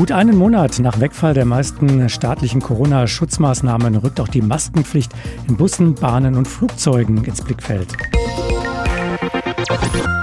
Gut einen Monat nach Wegfall der meisten staatlichen Corona-Schutzmaßnahmen rückt auch die Maskenpflicht in Bussen, Bahnen und Flugzeugen ins Blickfeld.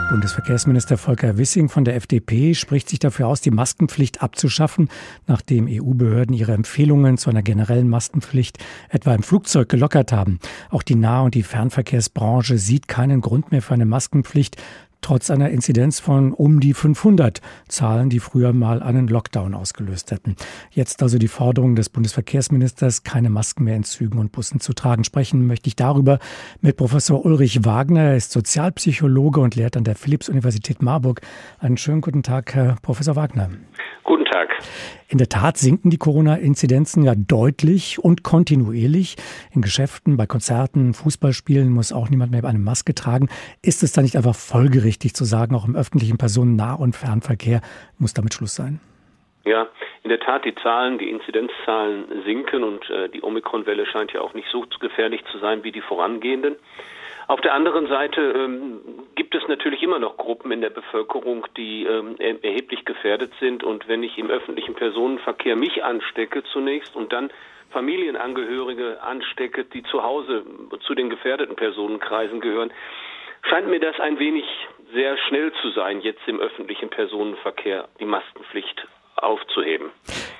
Bundesverkehrsminister Volker Wissing von der FDP spricht sich dafür aus, die Maskenpflicht abzuschaffen, nachdem EU-Behörden ihre Empfehlungen zu einer generellen Maskenpflicht etwa im Flugzeug gelockert haben. Auch die Nah- und die Fernverkehrsbranche sieht keinen Grund mehr für eine Maskenpflicht, trotz einer Inzidenz von um die 500 Zahlen, die früher mal einen Lockdown ausgelöst hätten. Jetzt also die Forderung des Bundesverkehrsministers, keine Masken mehr in Zügen und Bussen zu tragen. Sprechen möchte ich darüber mit Professor Ulrich Wagner. Er ist Sozialpsychologe und lehrt an der Philipps-Universität Marburg. Einen schönen guten Tag, Herr Professor Wagner. Guten Tag. In der Tat sinken die Corona-Inzidenzen ja deutlich und kontinuierlich. In Geschäften, bei Konzerten, Fußballspielen muss auch niemand mehr eine Maske tragen. Ist es dann nicht einfach folgerichtig zu sagen, auch im öffentlichen Personennah- und Fernverkehr muss damit Schluss sein? Ja, in der Tat, die Zahlen, die Inzidenzzahlen sinken und äh, die Omikron-Welle scheint ja auch nicht so gefährlich zu sein wie die vorangehenden. Auf der anderen Seite ähm, gibt es natürlich immer noch Gruppen in der Bevölkerung, die ähm, erheblich gefährdet sind. Und wenn ich im öffentlichen Personenverkehr mich anstecke zunächst und dann Familienangehörige anstecke, die zu Hause zu den gefährdeten Personenkreisen gehören, scheint mir das ein wenig sehr schnell zu sein, jetzt im öffentlichen Personenverkehr die Maskenpflicht aufzuheben.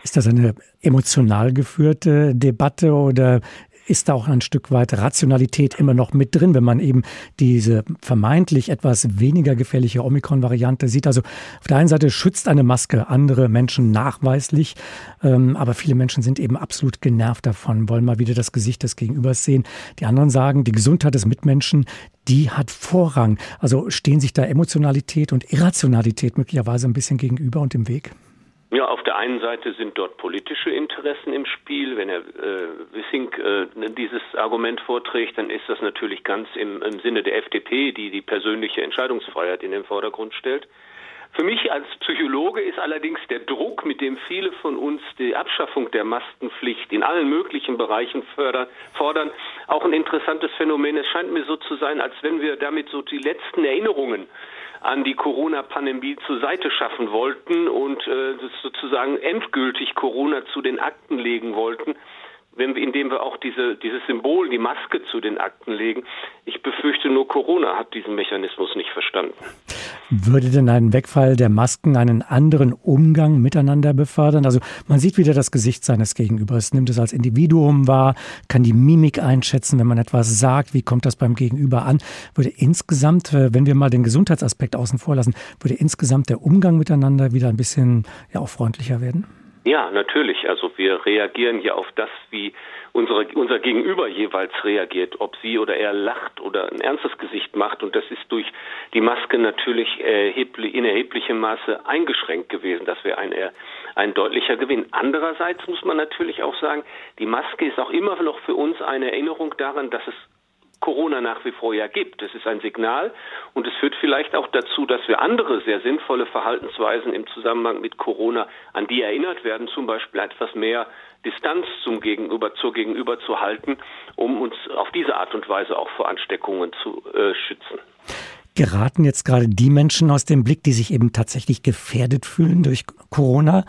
Ist das eine emotional geführte Debatte oder ist da auch ein Stück weit Rationalität immer noch mit drin, wenn man eben diese vermeintlich etwas weniger gefährliche Omikron-Variante sieht. Also auf der einen Seite schützt eine Maske andere Menschen nachweislich, ähm, aber viele Menschen sind eben absolut genervt davon, wollen mal wieder das Gesicht des Gegenübers sehen. Die anderen sagen, die Gesundheit des Mitmenschen, die hat Vorrang. Also stehen sich da Emotionalität und Irrationalität möglicherweise ein bisschen gegenüber und im Weg? Ja, auf der einen Seite sind dort politische Interessen im Spiel. Wenn Herr äh, Wissing äh, dieses Argument vorträgt, dann ist das natürlich ganz im, im Sinne der FDP, die die persönliche Entscheidungsfreiheit in den Vordergrund stellt. Für mich als Psychologe ist allerdings der Druck, mit dem viele von uns die Abschaffung der Maskenpflicht in allen möglichen Bereichen fördern, fordern, auch ein interessantes Phänomen. Es scheint mir so zu sein, als wenn wir damit so die letzten Erinnerungen an die Corona-Pandemie zur Seite schaffen wollten und äh, sozusagen endgültig Corona zu den Akten legen wollten wenn wir, indem wir auch diese, dieses Symbol, die Maske zu den Akten legen. Ich befürchte nur, Corona hat diesen Mechanismus nicht verstanden. Würde denn ein Wegfall der Masken einen anderen Umgang miteinander befördern? Also man sieht wieder das Gesicht seines Gegenübers, nimmt es als Individuum wahr, kann die Mimik einschätzen, wenn man etwas sagt, wie kommt das beim Gegenüber an? Würde insgesamt, äh, wenn wir mal den Gesundheitsaspekt außen vor lassen, würde insgesamt der Umgang miteinander wieder ein bisschen ja auch freundlicher werden? Ja, natürlich. Also wir reagieren ja auf das, wie unsere, unser Gegenüber jeweils reagiert, ob sie oder er lacht oder ein ernstes Gesicht macht. Und das ist durch die Maske natürlich erheblich, in erheblichem Maße eingeschränkt gewesen. Das wäre ein, ein deutlicher Gewinn. Andererseits muss man natürlich auch sagen, die Maske ist auch immer noch für uns eine Erinnerung daran, dass es Corona nach wie vor ja gibt. Das ist ein Signal und es führt vielleicht auch dazu, dass wir andere sehr sinnvolle Verhaltensweisen im Zusammenhang mit Corona, an die erinnert werden, zum Beispiel etwas mehr Distanz zum Gegenüber, zur Gegenüber zu halten, um uns auf diese Art und Weise auch vor Ansteckungen zu äh, schützen. Geraten jetzt gerade die Menschen aus dem Blick, die sich eben tatsächlich gefährdet fühlen durch Corona?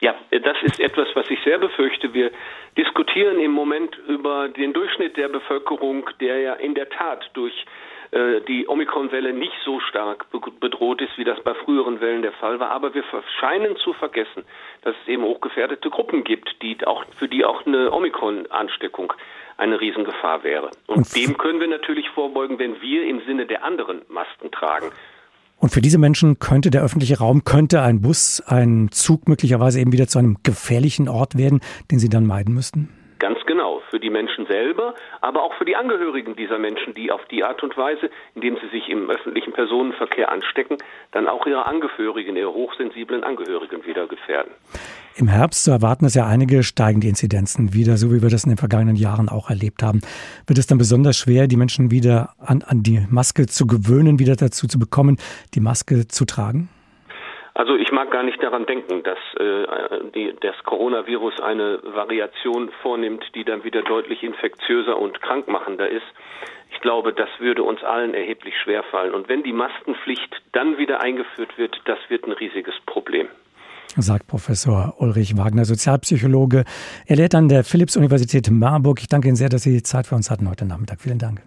Ja, das ist etwas, was ich sehr befürchte. Wir diskutieren im Moment über den Durchschnitt der Bevölkerung, der ja in der Tat durch äh, die Omikron-Welle nicht so stark bedroht ist, wie das bei früheren Wellen der Fall war. Aber wir scheinen zu vergessen, dass es eben hochgefährdete Gruppen gibt, die auch, für die auch eine Omikron-Ansteckung eine Riesengefahr wäre. Und, Und dem können wir natürlich vorbeugen, wenn wir im Sinne der anderen Masken tragen. Und für diese Menschen könnte der öffentliche Raum, könnte ein Bus, ein Zug möglicherweise eben wieder zu einem gefährlichen Ort werden, den sie dann meiden müssten? Genau, für die Menschen selber, aber auch für die Angehörigen dieser Menschen, die auf die Art und Weise, indem sie sich im öffentlichen Personenverkehr anstecken, dann auch ihre Angehörigen, ihre hochsensiblen Angehörigen wieder gefährden. Im Herbst, so erwarten es ja einige, steigen die Inzidenzen wieder, so wie wir das in den vergangenen Jahren auch erlebt haben. Wird es dann besonders schwer, die Menschen wieder an, an die Maske zu gewöhnen, wieder dazu zu bekommen, die Maske zu tragen? Also ich mag gar nicht daran denken, dass äh, die, das Coronavirus eine Variation vornimmt, die dann wieder deutlich infektiöser und krankmachender ist. Ich glaube, das würde uns allen erheblich schwerfallen. Und wenn die Maskenpflicht dann wieder eingeführt wird, das wird ein riesiges Problem. sagt Professor Ulrich Wagner, Sozialpsychologe. Er lehrt an der Philipps-Universität Marburg. Ich danke Ihnen sehr, dass Sie Zeit für uns hatten heute Nachmittag. Vielen Dank.